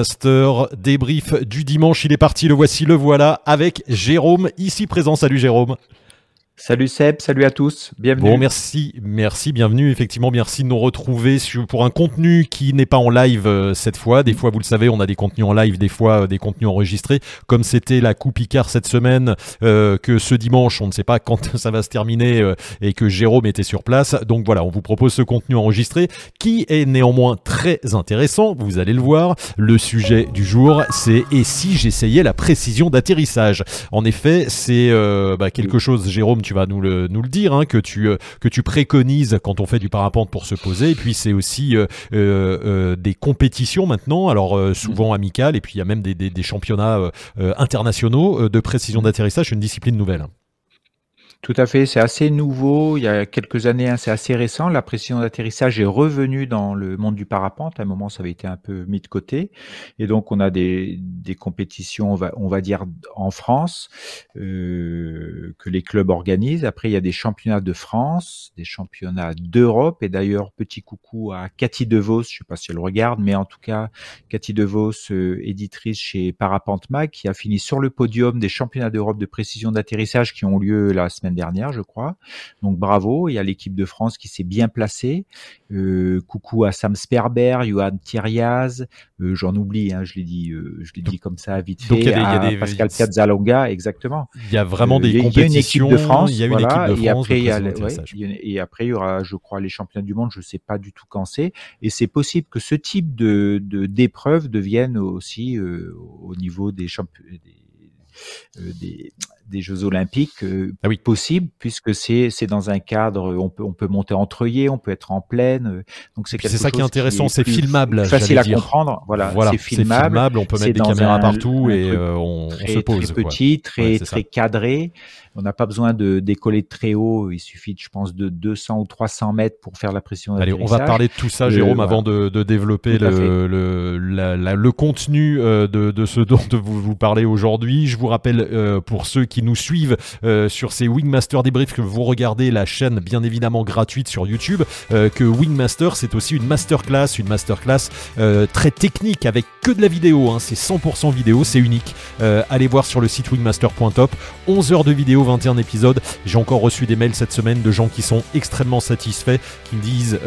Le Wingmaster débrief du dimanche, il est parti, le voici, le voilà, avec Jérôme ici présent. Salut Jérôme. Salut Seb, salut à tous, bienvenue. Bon, merci, merci, bienvenue. Effectivement, merci de nous retrouver pour un contenu qui n'est pas en live euh, cette fois. Des fois, vous le savez, on a des contenus en live, des fois euh, des contenus enregistrés. Comme c'était la Coupe Icard cette semaine, euh, que ce dimanche, on ne sait pas quand ça va se terminer et que Jérôme était sur place. Donc voilà, on vous propose ce contenu enregistré qui est néanmoins très intéressant. Vous allez le voir. Le sujet du jour, c'est et si j'essayais la précision d'atterrissage. En effet, c'est bah, quelque chose, Jérôme, tu vas nous le, nous le dire, hein, que, tu, euh, que tu préconises quand on fait du parapente pour se poser. Et puis c'est aussi euh, euh, des compétitions maintenant, alors souvent amicales, et puis il y a même des, des championnats internationaux de précision d'atterrissage, une discipline nouvelle. Tout à fait, c'est assez nouveau. Il y a quelques années, hein, c'est assez récent. La précision d'atterrissage est revenue dans le monde du parapente. À un moment, ça avait été un peu mis de côté. Et donc, on a des, des compétitions, on va, on va dire, en France, euh, que les clubs organisent. Après, il y a des championnats de France, des championnats d'Europe. Et d'ailleurs, petit coucou à Cathy DeVos, je sais pas si elle regarde, mais en tout cas, Cathy DeVos, euh, éditrice chez Parapente Mag, qui a fini sur le podium des championnats d'Europe de précision d'atterrissage qui ont lieu la semaine dernière, je crois. Donc bravo, il y a l'équipe de France qui s'est bien placée. Euh, coucou à Sam Sperber, Johan Thiriaz, euh, j'en oublie, hein, je l'ai dit, euh, je l'ai dit comme ça vite fait. Donc, il y a des, Pascal Piazzalonga, exactement. Il y a vraiment des compétitions. Il y a une équipe de France, il y a une équipe de France. Et après, il y a, et après, il y aura, je crois, les championnats du monde. Je sais pas du tout quand c'est. Et c'est possible que ce type de d'épreuves devienne aussi au niveau des championnats des, des Jeux Olympiques euh, ah oui. possible, puisque c'est c'est dans un cadre, on peut on peut monter œillets, on peut être en pleine. Euh, donc c'est c'est ça qui est intéressant, c'est filmable, facile à comprendre. Voilà, c'est filmable, on peut mettre des caméras partout et euh, on, on, se pose. Très petit, très très cadré. On n'a pas besoin de décoller très haut. Il suffit, je pense, de 200 ou 300 mètres pour faire la pression. Allez, on va parler de tout ça, Jérôme, avant de, de développer le, le, la, le, contenu de, de ce dont vous, vous parlez aujourd'hui. Je vous rappelle, pour ceux qui nous suivent euh, sur ces Wingmaster débriefs que vous regardez la chaîne bien évidemment gratuite sur YouTube, euh, que Wingmaster c'est aussi une masterclass, une masterclass euh, très technique avec que de la vidéo, hein, c'est 100% vidéo, c'est unique. allez voir sur le site wingmaster.top, 11 heures de vidéo, 21 épisodes. J'ai encore reçu des mails cette semaine de gens qui sont extrêmement satisfaits, qui me disent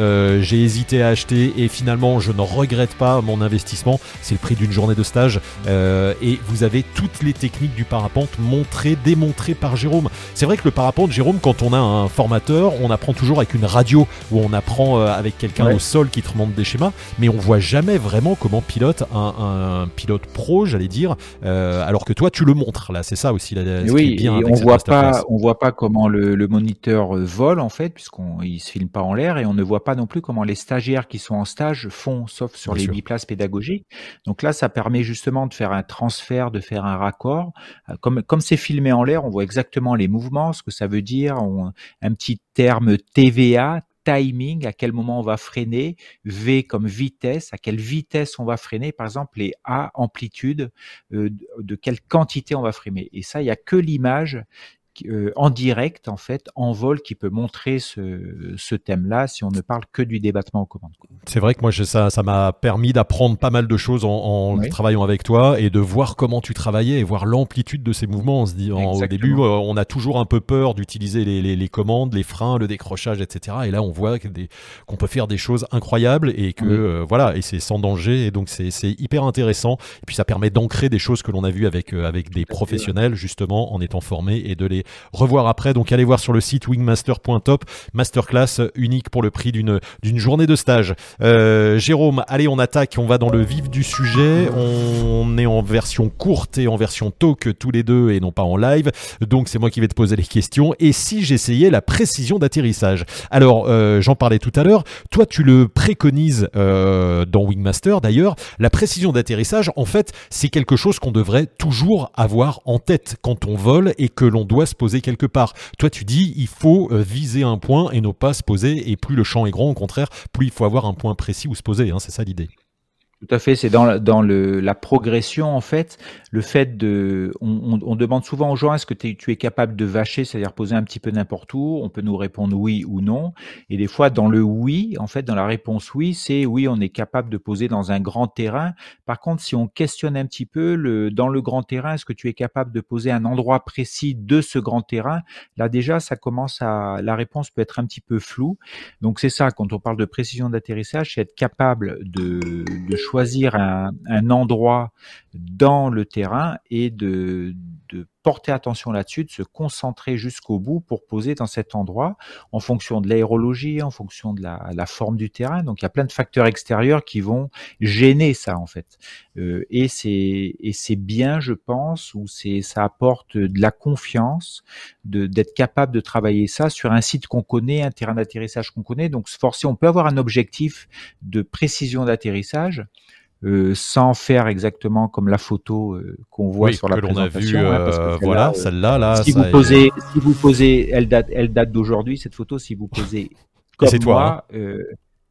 j'ai hésité à acheter et finalement je ne regrette pas mon investissement. C'est le prix d'une journée de stage et vous avez toutes les techniques du parapente montrées démontré par Jérôme. C'est vrai que le parapente, Jérôme, quand on a un formateur, on apprend toujours avec une radio où on apprend euh, avec quelqu'un au sol qui te remonte des schémas, mais on voit jamais vraiment comment pilote un, pilote pro, j'allais dire, euh, alors que toi tu le montres. Là, c'est ça aussi. La, oui, bien on voit pas, on voit pas comment le, moniteur euh, vole en fait, puisqu'on il se filme pas en l'air, et on ne voit pas non plus comment les stagiaires qui sont en stage font, sauf sur les biplaces pédagogiques. Donc là, ça permet justement de faire un transfert, de faire un raccord, comme comme c'est filmé en l'air, on voit exactement les mouvements, ce que ça veut dire, un petit terme TVA, timing, à quel moment on va freiner, V comme vitesse, à quelle vitesse on va freiner, par exemple les A amplitude, euh, de quelle quantité on va freiner. Et ça, il n'y a que l'image euh, en direct, en fait, en vol, qui peut montrer ce, ce thème-là si on ne parle que du débattement aux commandes. C'est vrai que moi, ça, ça m'a permis d'apprendre pas mal de choses en, en travaillant avec toi et de voir comment tu travaillais et voir l'amplitude de ces mouvements. On se dit, au début, euh, on a toujours un peu peur d'utiliser les, les, les, commandes, les freins, le décrochage, etc. Et là, on voit qu'on peut faire des choses incroyables et que euh, voilà, et c'est sans danger. Et donc, c'est hyper intéressant. Et puis, ça permet d'ancrer des choses que l'on a vues avec, avec des professionnels, justement, en étant formés et de les revoir après. Donc allez voir sur le site wingmaster.top, masterclass unique pour le prix d'une journée de stage. Euh, Jérôme, allez, on attaque, on va dans le vif du sujet. On est en version courte et en version talk tous les deux et non pas en live. Donc c'est moi qui vais te poser les questions. Et si j'essayais la précision d'atterrissage Alors, euh, j'en parlais tout à l'heure. Toi, tu le préconises euh, dans Wingmaster d'ailleurs. La précision d'atterrissage, en fait, c'est quelque chose qu'on devrait toujours avoir en tête quand on vole et que l'on doit poser quelque part. Toi, tu dis, il faut euh, viser un point et ne pas se poser. Et plus le champ est grand, au contraire, plus il faut avoir un point précis où se poser. Hein, c'est ça l'idée. Tout à fait, c'est dans, la, dans le, la progression en fait, le fait de, on, on, demande souvent aux gens est-ce que tu es capable de vacher, c'est-à-dire poser un petit peu n'importe où, on peut nous répondre oui ou non, et des fois dans le oui, en fait dans la réponse oui, c'est oui on est capable de poser dans un grand terrain. Par contre, si on questionne un petit peu le, dans le grand terrain, est-ce que tu es capable de poser un endroit précis de ce grand terrain Là déjà, ça commence à, la réponse peut être un petit peu floue. Donc c'est ça quand on parle de précision d'atterrissage, c'est être capable de, de choisir choisir un, endroit dans le terrain et de porter attention là-dessus, de se concentrer jusqu'au bout pour poser dans cet endroit en fonction de l'aérologie, en fonction de la, forme du terrain. Donc il y a plein de facteurs extérieurs qui vont gêner ça en fait. Euh, et c'est bien, je pense, ou c'est ça apporte de la confiance, d'être capable de travailler ça sur un site qu'on connaît, un terrain d'atterrissage qu'on connaît. Donc forcer, on peut avoir un objectif de précision d'atterrissage euh, sans faire exactement comme la photo euh, qu'on voit sur la présentation. A vu, hein, euh, voilà, celle-là, là. Si vous posez, si vous posez, elle date, elle date d'aujourd'hui cette photo. Si vous posez comme moi, hein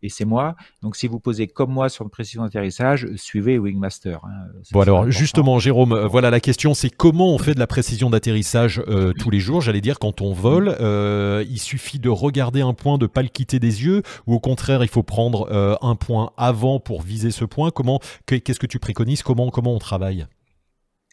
et c'est moi. Donc, si vous posez comme moi sur une précision d'atterrissage, suivez Wingmaster. Hein. Bon, alors, justement, Jérôme, euh, voilà la question c'est comment on fait de la précision d'atterrissage euh, tous les jours? J'allais dire, quand on vole, euh, il suffit de regarder un point, de pas le quitter des yeux, ou au contraire, il faut prendre un point avant pour viser ce point? Comment, qu'est-ce que tu préconises? Comment, comment on travaille?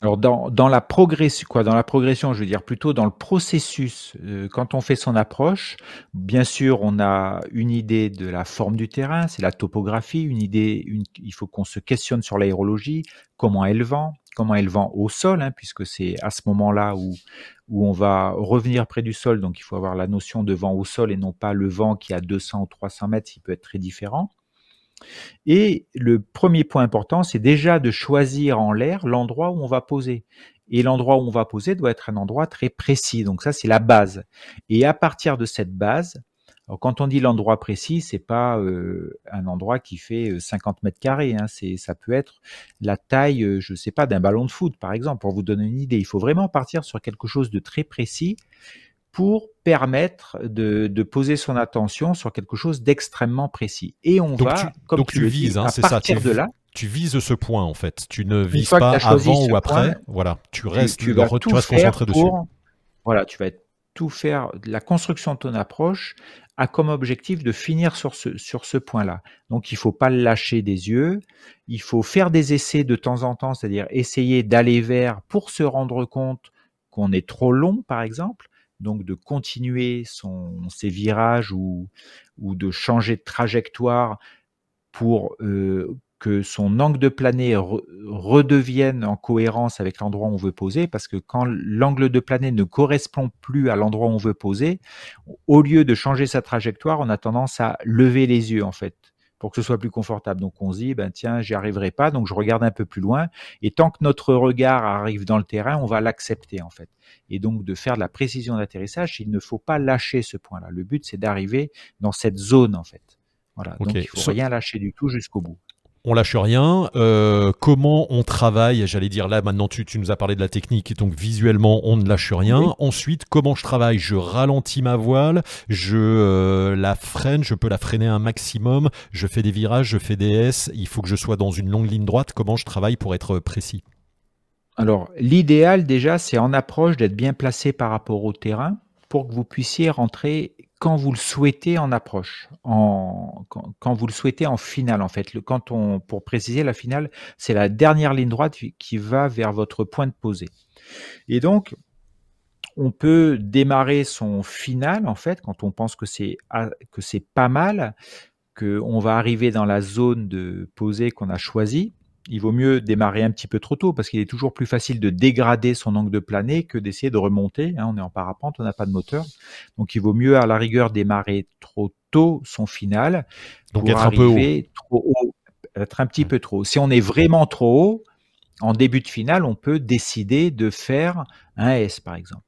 Alors dans, dans la progression, quoi, dans la progression, je veux dire plutôt dans le processus. Euh, quand on fait son approche, bien sûr, on a une idée de la forme du terrain, c'est la topographie, une idée. Une, il faut qu'on se questionne sur l'aérologie, comment elle vend, comment elle vend au sol, hein, puisque c'est à ce moment-là où où on va revenir près du sol. Donc il faut avoir la notion de vent au sol et non pas le vent qui a 200 ou 300 mètres, qui peut être très différent. Et le premier point important, c'est déjà de choisir en l'air l'endroit où on va poser. Et l'endroit où on va poser doit être un endroit très précis. Donc ça, c'est la base. Et à partir de cette base, quand on dit l'endroit précis, c'est pas euh, un endroit qui fait 50 euh, mètres carrés. Hein. c'est, ça peut être la taille, euh, je sais pas, d'un ballon de foot, par exemple, pour vous donner une idée. Il faut vraiment partir sur quelque chose de très précis pour permettre de, de, poser son attention sur quelque chose d'extrêmement précis. Et on va, comme tu, vises, hein, c'est ça, de là, tu vises ce point en fait. Tu ne vises pas avant ou après. voilà, tu restes, tu, vas tu restes concentré dessus. Voilà, tu vas tout faire. La construction de ton approche a comme objectif de finir sur ce, sur ce point-là. Donc il faut pas le lâcher des yeux. Il faut faire des essais de temps en temps, c'est-à-dire essayer d'aller vers pour se rendre compte qu'on est trop long, par exemple donc de continuer ses virages ou, de changer de trajectoire pour euh, que son angle de planée redevienne en cohérence avec l'endroit où on veut poser, parce que quand l'angle de planée ne correspond plus à l'endroit où on veut poser, au lieu de changer sa trajectoire, on a tendance à lever les yeux en fait pour que ce soit plus confortable. Donc on se dit, ben tiens, j'y arriverai pas, donc je regarde un peu plus loin. Et tant que notre regard arrive dans le terrain, on va l'accepter en fait. Et donc de faire de la précision d'atterrissage, il ne faut pas lâcher ce point-là. Le but, c'est d'arriver dans cette zone en fait. Voilà. Donc il faut rien lâcher du tout jusqu'au bout on lâche rien. Euh, comment on travaille J'allais dire là maintenant tu, nous as parlé de la technique, donc visuellement on ne lâche rien. Ensuite, comment je travaille? Je ralentis ma voile, je euh, la freine, je peux la freiner un maximum, je fais des virages, je fais des S, il faut que je sois dans une longue ligne droite. Comment je travaille pour être précis? Alors l'idéal déjà c'est en approche d'être bien placé par rapport au terrain pour que vous puissiez rentrer quand vous le souhaitez en approche, quand, vous le souhaitez en finale en fait. Quand pour préciser, la finale, c'est la dernière ligne droite qui va vers votre point de posée. Et donc, on peut démarrer son final en fait quand on pense que c'est que c'est pas mal, que on va arriver dans la zone de posée qu'on a choisie il vaut mieux démarrer un petit peu trop tôt parce qu'il est toujours plus facile de dégrader son angle de planée que d'essayer de remonter. Hein. on est en parapente, on n'a pas de moteur. Donc il vaut mieux à la rigueur démarrer trop tôt son final Donc pour être arriver un peu trop haut, être un petit peu trop haut. Si on est vraiment trop haut, en début de finale, on peut décider de faire un S par exemple.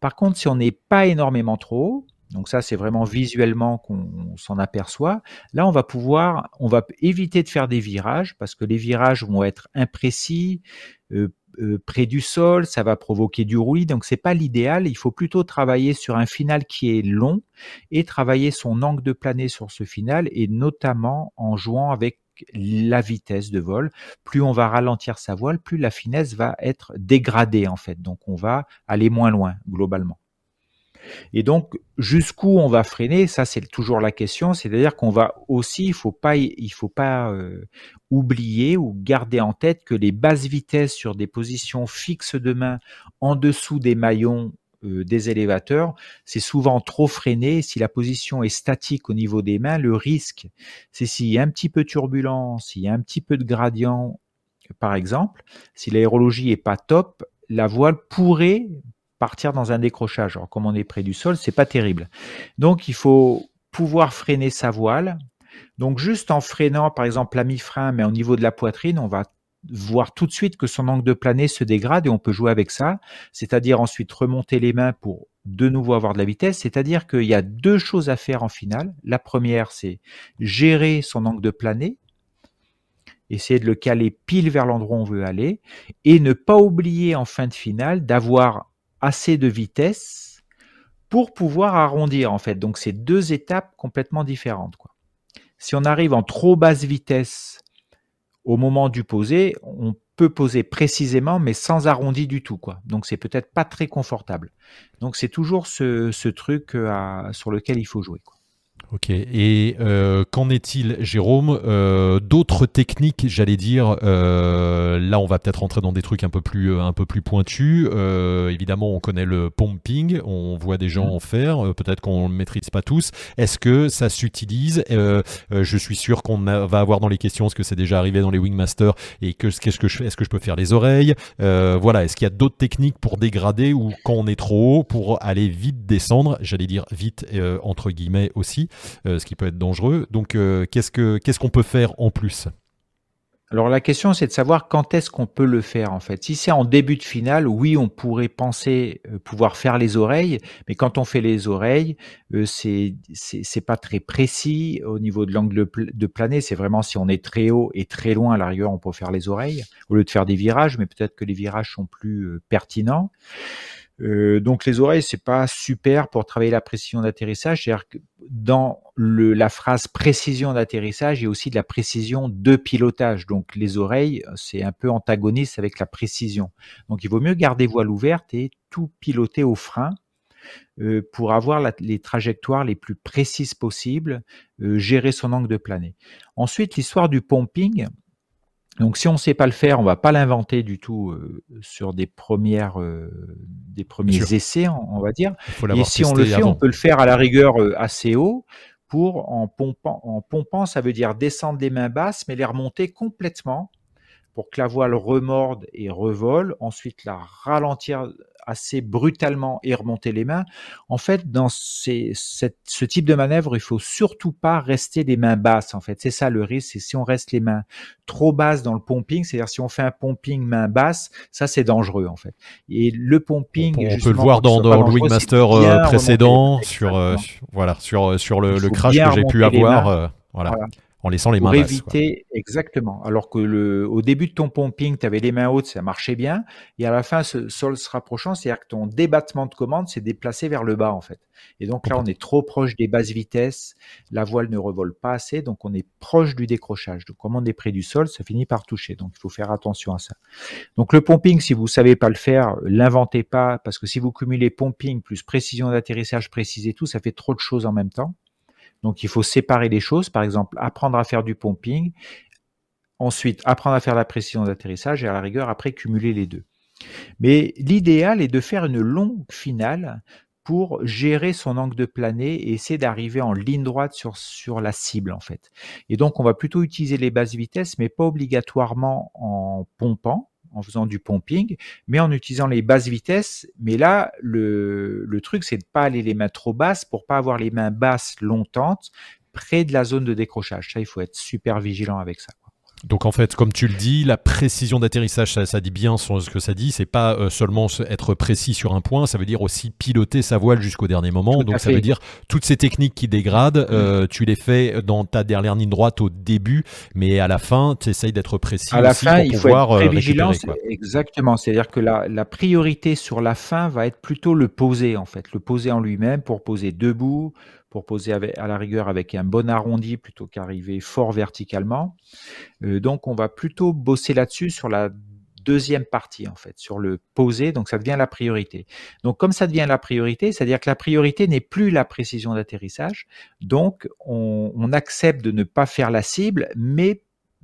Par contre, si on n'est pas énormément trop haut, donc ça, c'est vraiment visuellement qu'on s'en aperçoit. Là, on va pouvoir, on va éviter de faire des virages parce que les virages vont être imprécis, euh, euh, près du sol, ça va provoquer du roulis. Donc c'est pas l'idéal. Il faut plutôt travailler sur un final qui est long et travailler son angle de planée sur ce final et notamment en jouant avec la vitesse de vol. Plus on va ralentir sa voile, plus la finesse va être dégradée en fait. Donc on va aller moins loin globalement. Et donc, jusqu'où on va freiner, ça c'est toujours la question. C'est-à-dire qu'on va aussi, il faut pas, il faut pas euh, oublier ou garder en tête que les basses vitesses sur des positions fixes de main en dessous des maillons euh, des élévateurs, c'est souvent trop freiné. Si la position est statique au niveau des mains, le risque, c'est s'il y a un petit peu de turbulence, s'il y a un petit peu de gradient, par exemple, si l'aérologie est pas top, la voile pourrait partir dans un décrochage. Alors, comme on est près du sol, c'est pas terrible. Donc, il faut pouvoir freiner sa voile. Donc, juste en freinant, par exemple, la mi-frein, mais au niveau de la poitrine, on va voir tout de suite que son angle de planée se dégrade et on peut jouer avec ça. C'est-à-dire ensuite remonter les mains pour de nouveau avoir de la vitesse. C'est-à-dire qu'il y a deux choses à faire en finale. La première, c'est gérer son angle de planée essayer de le caler pile vers l'endroit où on veut aller, et ne pas oublier en fin de finale d'avoir assez de vitesse pour pouvoir arrondir en fait. Donc c'est deux étapes complètement différentes. Quoi. Si on arrive en trop basse vitesse au moment du poser, on peut poser précisément mais sans arrondi du tout. Quoi. Donc c'est peut-être pas très confortable. Donc c'est toujours ce, truc euh, sur lequel il faut jouer. Ok. Et euh, qu'en est-il, Jérôme? Euh, D'autres techniques, j'allais dire. Euh, là, on va peut-être rentrer dans des trucs un peu plus, un peu plus pointus. évidemment, on connaît le pumping. On voit des gens mm. en faire. peut-être qu'on ne maîtrise pas tous. Est-ce que ça s'utilise? Je suis sûr qu'on va avoir dans les questions ce que c'est déjà arrivé dans les Wingmasters et que qu'est-ce que je fais Est-ce que je peux faire les oreilles? Voilà. Est-ce qu'il y a d'autres techniques pour dégrader ou quand on est trop haut pour aller vite descendre? J'allais dire vite entre guillemets aussi. Euh, ce qui peut être dangereux. Donc, euh, qu'est-ce qu'on peut faire en plus? Alors la question c'est de savoir quand est-ce qu'on peut le faire en fait. Si c'est en début de finale, oui on pourrait penser euh, pouvoir faire les oreilles, mais quand on fait les oreilles, c'est c'est pas très précis au niveau de l'angle de planée. C'est vraiment si on est très haut et très loin à la rigueur on peut faire les oreilles au lieu de faire des virages, mais peut-être que les virages sont plus pertinents. Euh, donc les oreilles, c'est pas super pour travailler la précision d'atterrissage. C'est-à-dire que dans la phrase précision d'atterrissage, il y a aussi de la précision de pilotage. Donc les oreilles, c'est un peu antagoniste avec la précision. Donc il vaut mieux garder voile ouverte et tout piloter au frein euh, pour avoir les trajectoires les plus précises possibles, euh, gérer son angle de planée. Ensuite, l'histoire du pumping, donc si on ne sait pas le faire, on va pas l'inventer du tout euh, sur des premières, euh, des premiers essais, on, va dire. Et si on le fait, on peut le faire à la rigueur euh, assez haut pour en pompant, en pompant, ça veut dire descendre les mains basses, mais les remonter complètement pour que la voile remorde et revole. Ensuite, la ralentir assez brutalement et remonter les mains. En fait, dans ces, ce type de manœuvre, il faut surtout pas rester les mains basses. En fait, c'est ça le risque. C'est si on reste les mains trop basses dans le pumping, c'est-à-dire si on fait un pumping main basse, ça c'est dangereux en fait. Et le pumping, on, peut le voir dans, dans le Wingmaster euh, précédent, sur, euh, voilà, sur sur le, crash que j'ai pu avoir. Euh, voilà en laissant les mains pour éviter exactement. Alors que le, au début de ton pumping, tu avais les mains hautes, ça marchait bien, et à la fin, ce sol se rapprochant, c'est-à-dire que ton débattement de commande s'est déplacé vers le bas en fait. Et donc là, on est trop proche des basses vitesses, la voile ne revole pas assez, donc on est proche du décrochage. Donc comme on est près du sol, ça finit par toucher. Donc il faut faire attention à ça. Donc le pumping, si vous savez pas le faire, l'inventez pas, parce que si vous cumulez pumping plus précision d'atterrissage précise et tout, ça fait trop de choses en même temps. Donc il faut séparer les choses, par exemple apprendre à faire du pumping, ensuite apprendre à faire la précision d'atterrissage et à la rigueur après cumuler les deux. Mais l'idéal est de faire une longue finale pour gérer son angle de planée et essayer d'arriver en ligne droite sur, sur la cible en fait. Et donc on va plutôt utiliser les basses vitesses mais pas obligatoirement en pompant en faisant du pumping, mais en utilisant les basses vitesses. Mais là, le, truc, c'est de pas aller les mains trop basses pour pas avoir les mains basses longtemps près de la zone de décrochage. Ça, il faut être super vigilant avec ça. Donc en fait, comme tu le dis, la précision d'atterrissage, ça, dit bien ce que ça dit. C'est pas euh, seulement être précis sur un point, ça veut dire aussi piloter sa voile jusqu'au dernier moment. Donc ça veut dire toutes ces techniques qui dégradent, euh, tu les fais dans ta dernière ligne droite au début, mais à la fin, tu essayes d'être précis. À la fin, il faut être très euh, vigilant. Exactement. C'est-à-dire que la, la, priorité sur la fin va être plutôt le poser en fait, le poser en lui-même pour poser debout, pour poser à la rigueur avec un bon arrondi plutôt qu'arriver fort verticalement. Euh, donc on va plutôt bosser là-dessus sur la deuxième partie en fait, sur le poser, donc ça devient la priorité. Donc comme ça devient la priorité, c'est-à-dire que la priorité n'est plus la précision d'atterrissage, donc on, on, accepte de ne pas faire la cible, mais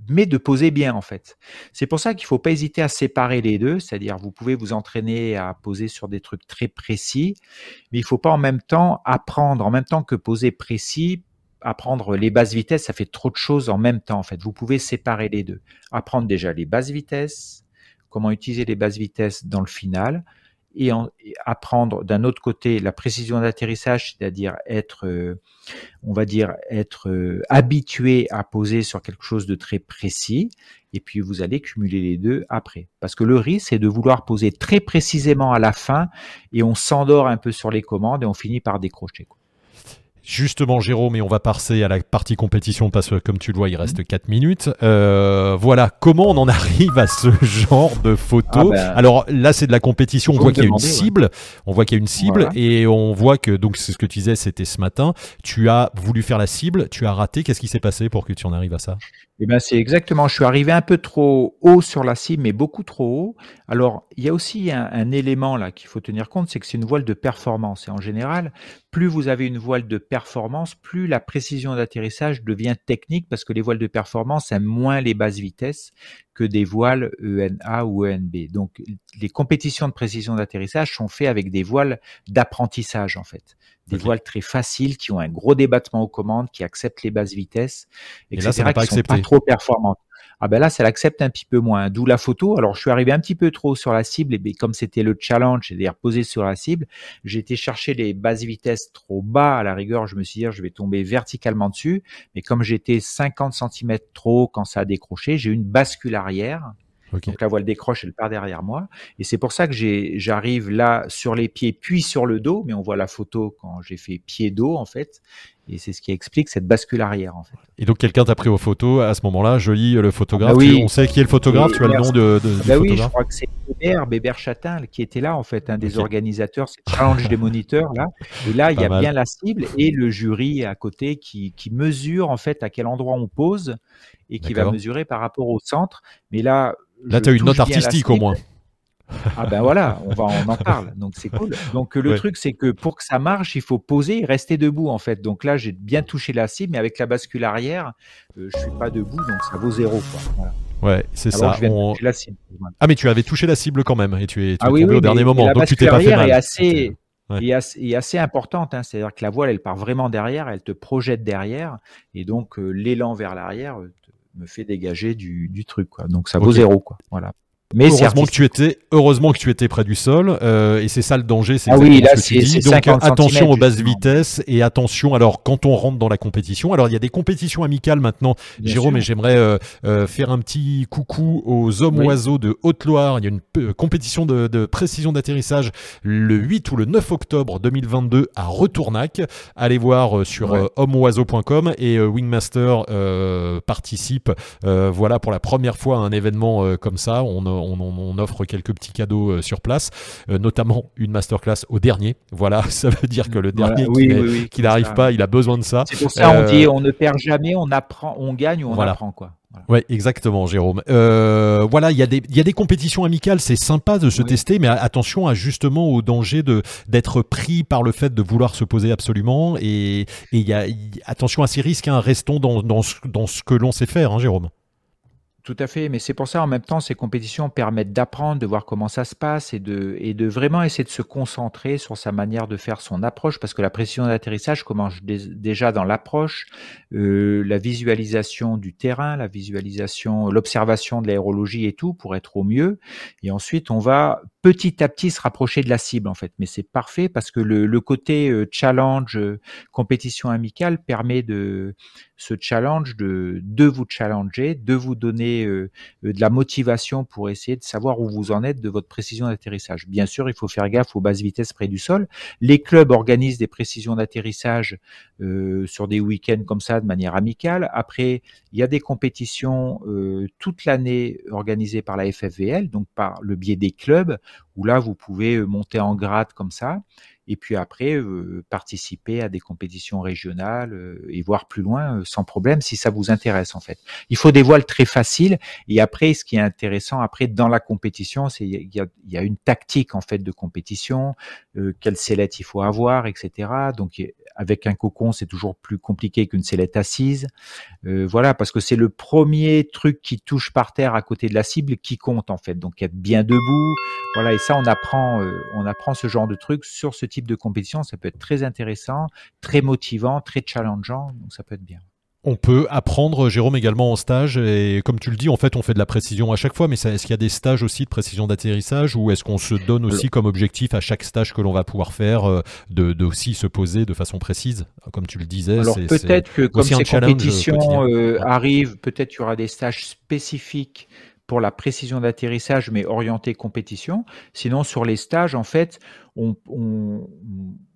mais de poser bien en fait. C'est pour ça qu'il ne faut pas hésiter à séparer les deux, c'est-à-dire vous pouvez vous entraîner à poser sur des trucs très précis, mais il ne faut pas en même temps apprendre, en même temps que poser précis, apprendre les bases vitesses, ça fait trop de choses en même temps en fait. Vous pouvez séparer les deux. Apprendre déjà les bases vitesses, comment utiliser les bases vitesses dans le final, et, apprendre d'un autre côté la précision d'atterrissage, c'est-à-dire être, euh, on va dire, être euh, habitué à poser sur quelque chose de très précis, et puis vous allez cumuler les deux après. Parce que le risque, c'est de vouloir poser très précisément à la fin, et on s'endort un peu sur les commandes, et on finit par décrocher. Justement, Jérôme, et on va passer à la partie compétition parce que, comme tu le vois, il reste 4 minutes. Euh, voilà, comment on en arrive à ce genre de photos ah ben, Alors là, c'est de la compétition. On voit qu'il y a une cible. On voit qu'il y a une cible et on voit que, donc, c'est ce que tu disais, c'était ce matin. Tu as voulu faire la cible, tu as raté. Qu'est-ce qui s'est passé pour que tu en arrives à ça? Eh ben, c'est exactement. Je suis arrivé un peu trop haut sur la cible, mais beaucoup trop haut. Alors, il y a aussi un, un élément là qu'il faut tenir compte, c'est que c'est une voile de performance. Et en général, plus vous avez une voile de performance, plus la précision d'atterrissage devient technique parce que les voiles de performance aiment moins les basses vitesses que des voiles ENA ou ENB. Donc, les compétitions de précision d'atterrissage sont faites avec des voiles d'apprentissage en fait des voiles très faciles qui ont un gros débattement aux commandes, qui acceptent les basses vitesses, etc. Et là, qui sont pas trop performantes. Ah ben là, ça l'accepte un petit peu moins. D'où la photo. Alors, je suis arrivé un petit peu trop sur la cible, et comme c'était le challenge, c'est-à-dire poser sur la cible, j'ai été chercher les basses vitesses trop bas. À la rigueur, je me suis dit, je vais tomber verticalement dessus. Mais comme j'étais 50 cm trop haut quand ça a décroché, j'ai eu une bascule arrière donc la voile décroche, elle part derrière moi. Et c'est pour ça que j'arrive là sur les pieds, puis sur le dos. Mais on voit la photo quand j'ai fait pied-dos, en fait. Et c'est ce qui explique cette bascule arrière, en fait. Et donc quelqu'un t'a pris aux photos à ce moment-là. Je lis le photographe. Ah oui. on sait qui est le photographe. tu as le nom de, de bah oui, je crois que c'est Bébert, Bébert Chatin qui était là, en fait, un des organisateurs. C'est Challenge des moniteurs, là. Et là, il y a bien la cible et le jury à côté qui, qui mesure, en fait, à quel endroit on pose et qui va mesurer par rapport au centre. Mais là, Là, tu as une note artistique au moins. Ah ben voilà, on, va, on en parle, donc c'est cool. Donc le truc, c'est que pour que ça marche, il faut poser et rester debout en fait. Donc là, j'ai bien touché la cible, mais avec la bascule arrière, euh, je suis pas debout, donc ça vaut zéro. Quoi. Ouais, c'est ça. Ah mais tu avais touché la cible quand même et tu es, ah tombé au dernier moment, donc tu t'es pas fait mal. Est assez, est assez, assez, importante, hein. c'est-à-dire que la voile, elle part vraiment derrière, elle te projette derrière, et donc euh, l'élan vers l'arrière euh, me fait dégager du, du truc. Quoi. Donc ça vaut zéro. Quoi. Voilà. Mais heureusement que tu étais, heureusement que tu étais près du sol, euh, et c'est ça le danger, c'est ah oui, là, ce que tu dis. Donc attention aux basses vitesses et attention. Alors quand on rentre dans la compétition, alors il y a des compétitions amicales maintenant, Jérôme, et j'aimerais euh, euh, faire un petit coucou aux hommes oiseaux de Haute-Loire. Il y a une euh, compétition de, de précision d'atterrissage le 8 ou le 9 octobre 2022 à Retournac. Allez voir euh, sur ouais. hommeoiseau.com et Wingmaster participe. voilà pour la première fois à un événement comme ça. On on, offre quelques petits cadeaux euh, sur place, euh, notamment une masterclass au dernier. Voilà, ça veut dire que le dernier qui, n'arrive pas, il a besoin de ça. C'est pour ça on dit euh, on ne perd jamais, on apprend, on gagne ou on apprend quoi. Oui, exactement, Jérôme. voilà, il y, a des, y a des compétitions amicales, c'est sympa de se tester, mais attention à justement au danger de d'être pris par le fait de vouloir se poser absolument. Et, y a, attention à ces risques, hein, restons dans, dans, ce, que l'on sait faire, hein, Jérôme. Tout à fait, mais c'est pour ça en même temps ces compétitions permettent d'apprendre, de voir comment ça se passe et de, et de vraiment essayer de se concentrer sur sa manière de faire son approche parce que la pression d'atterrissage commence déjà dans l'approche, euh, la visualisation du terrain, la visualisation, l'observation de l'aérologie et tout pour être au mieux. Et ensuite on va petit à petit se rapprocher de la cible en fait. Mais c'est parfait parce que le, le côté euh, challenge, euh, compétition amicale permet de ce challenge de, de vous challenger, de vous donner euh, de la motivation pour essayer de savoir où vous en êtes de votre précision d'atterrissage. Bien sûr, il faut faire gaffe aux basses vitesses près du sol. Les clubs organisent des précisions d'atterrissage euh, sur des week-ends comme ça de manière amicale. Après, il y a des compétitions euh, toute l'année organisées par la FFVL, donc par le biais des clubs où là, vous pouvez monter en grade comme ça et puis après euh, participer à des compétitions régionales euh, et voir plus loin euh, sans problème si ça vous intéresse en fait. Il faut des voiles très faciles et après ce qui est intéressant après dans la compétition c'est il y a, y a, une tactique en fait de compétition, quelle sellette il faut avoir etc. Donc avec un cocon, c'est toujours plus compliqué qu'une sellette assise. Euh, voilà, parce que c'est le premier truc qui touche par terre à côté de la cible qui compte en fait. Donc être bien debout, voilà. Ça, on apprend, euh, on apprend ce genre de truc sur ce type de compétition. Ça peut être très intéressant, très motivant, très challengeant. Donc ça peut être bien. On peut apprendre, Jérôme, également en stage. Et comme tu le dis, en fait, on fait de la précision à chaque fois. Mais est-ce qu'il y a des stages aussi de précision d'atterrissage ou est-ce qu'on se donne aussi comme objectif à chaque stage que l'on va pouvoir faire euh, de, aussi se poser de façon précise, comme tu le disais Alors peut-être que comme ces compétitions euh, arrivent, peut-être qu'il y aura des stages spécifiques pour la précision d'atterrissage, mais orienté compétition. Sinon, sur les stages, en fait, on, on,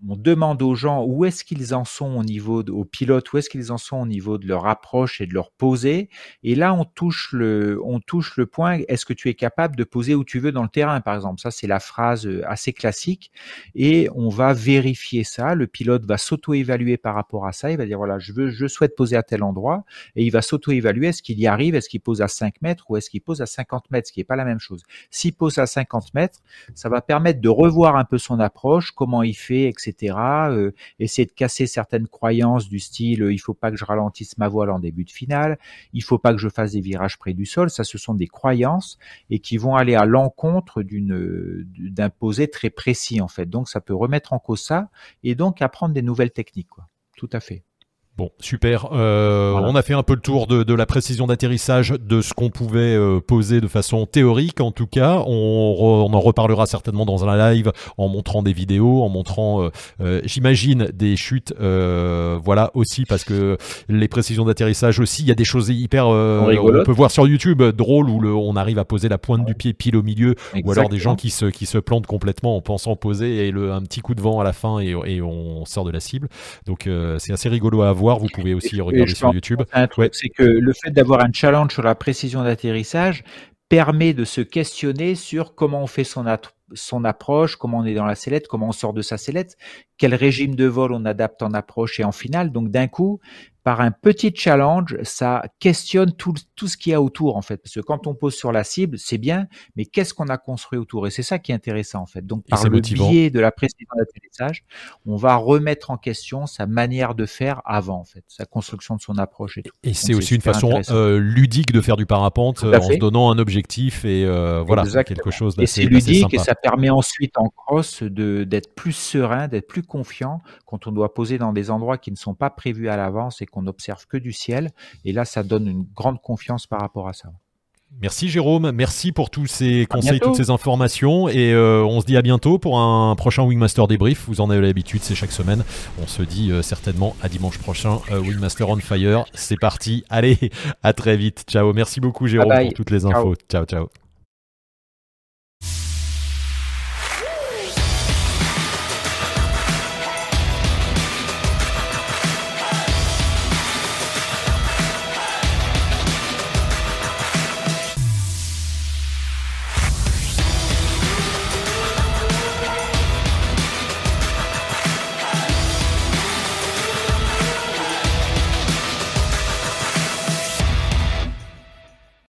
on demande aux gens où est-ce qu'ils en sont au niveau, de, aux pilotes, où est-ce qu'ils en sont au niveau de leur approche et de leur poser. Et là, on touche le, on touche le point, est-ce que tu es capable de poser où tu veux dans le terrain, par exemple? Ça, c'est la phrase euh, assez classique. Et on va vérifier ça. Le pilote va s'auto-évaluer par rapport à ça. Il va dire, voilà, je veux, je souhaite poser à tel endroit. Et il va s'auto-évaluer. Est-ce qu'il y arrive? Est-ce qu'il pose à 5 mètres ou est-ce qu'il pose à 50 mètres? Ce qui n'est pas la même chose. S'il pose à 50 mètres, ça va permettre de revoir un peu son approche, comment il fait, etc euh, essayer de casser certaines croyances du style euh, il faut pas que je ralentisse ma voile en début de finale, il faut pas que je fasse des virages près du sol. Ça, ce sont des croyances et qui vont aller à l'encontre d'une d'un posé très précis en fait. Donc, ça peut remettre en cause ça et donc apprendre des nouvelles techniques. Quoi. Tout à fait. Bon, super. Euh, on a fait un peu le tour de, la précision d'atterrissage, de ce qu'on pouvait euh, poser de façon théorique, en tout cas. On, en reparlera certainement dans un live en montrant des vidéos, en montrant, euh, j'imagine, des chutes. voilà aussi parce que les précisions d'atterrissage aussi, il y a des choses hyper. on peut voir sur YouTube drôle où on arrive à poser la pointe du pied pile au milieu, ou alors des gens qui se qui se plantent complètement en pensant poser et le, un petit coup de vent à la fin et, et on sort de la cible. Donc c'est assez rigolo à voir vous pouvez aussi regarder sur YouTube. C'est que le fait d'avoir un challenge sur la précision d'atterrissage permet de se questionner sur comment on fait son, son approche, comment on est dans la sellette, comment on sort de sa sellette, quel régime de vol on adapte en approche et en finale. Donc d'un coup, par un petit challenge, ça questionne tout, tout ce qu'il y a autour en fait. Parce que quand on pose sur la cible, c'est bien, mais qu'est-ce qu'on a construit autour? Et c'est ça qui est intéressant en fait. Donc par le biais de la précision d'atterrissage, on va remettre en question sa manière de faire avant en fait, sa construction de son approche et tout. Et c'est aussi une façon euh, ludique de faire du parapente euh, en se donnant un objectif et euh, voilà quelque chose d'assez Et c'est ludique et ça permet ensuite en cross d'être plus serein, d'être plus confiant quand on doit poser dans des endroits qui ne sont pas prévus à l'avance et qu'on n'observe que du ciel. Et là, ça donne une grande confiance par rapport à ça. Merci Jérôme, merci pour tous ces conseils, toutes ces informations et euh, on se dit à bientôt pour un prochain Wingmaster débrief. Vous en avez l'habitude, c'est chaque semaine. On se dit euh, certainement à dimanche prochain. Euh, Wingmaster on fire, c'est parti. Allez, à très vite. Ciao. Merci beaucoup Jérôme pour toutes les infos. ciao. ciao.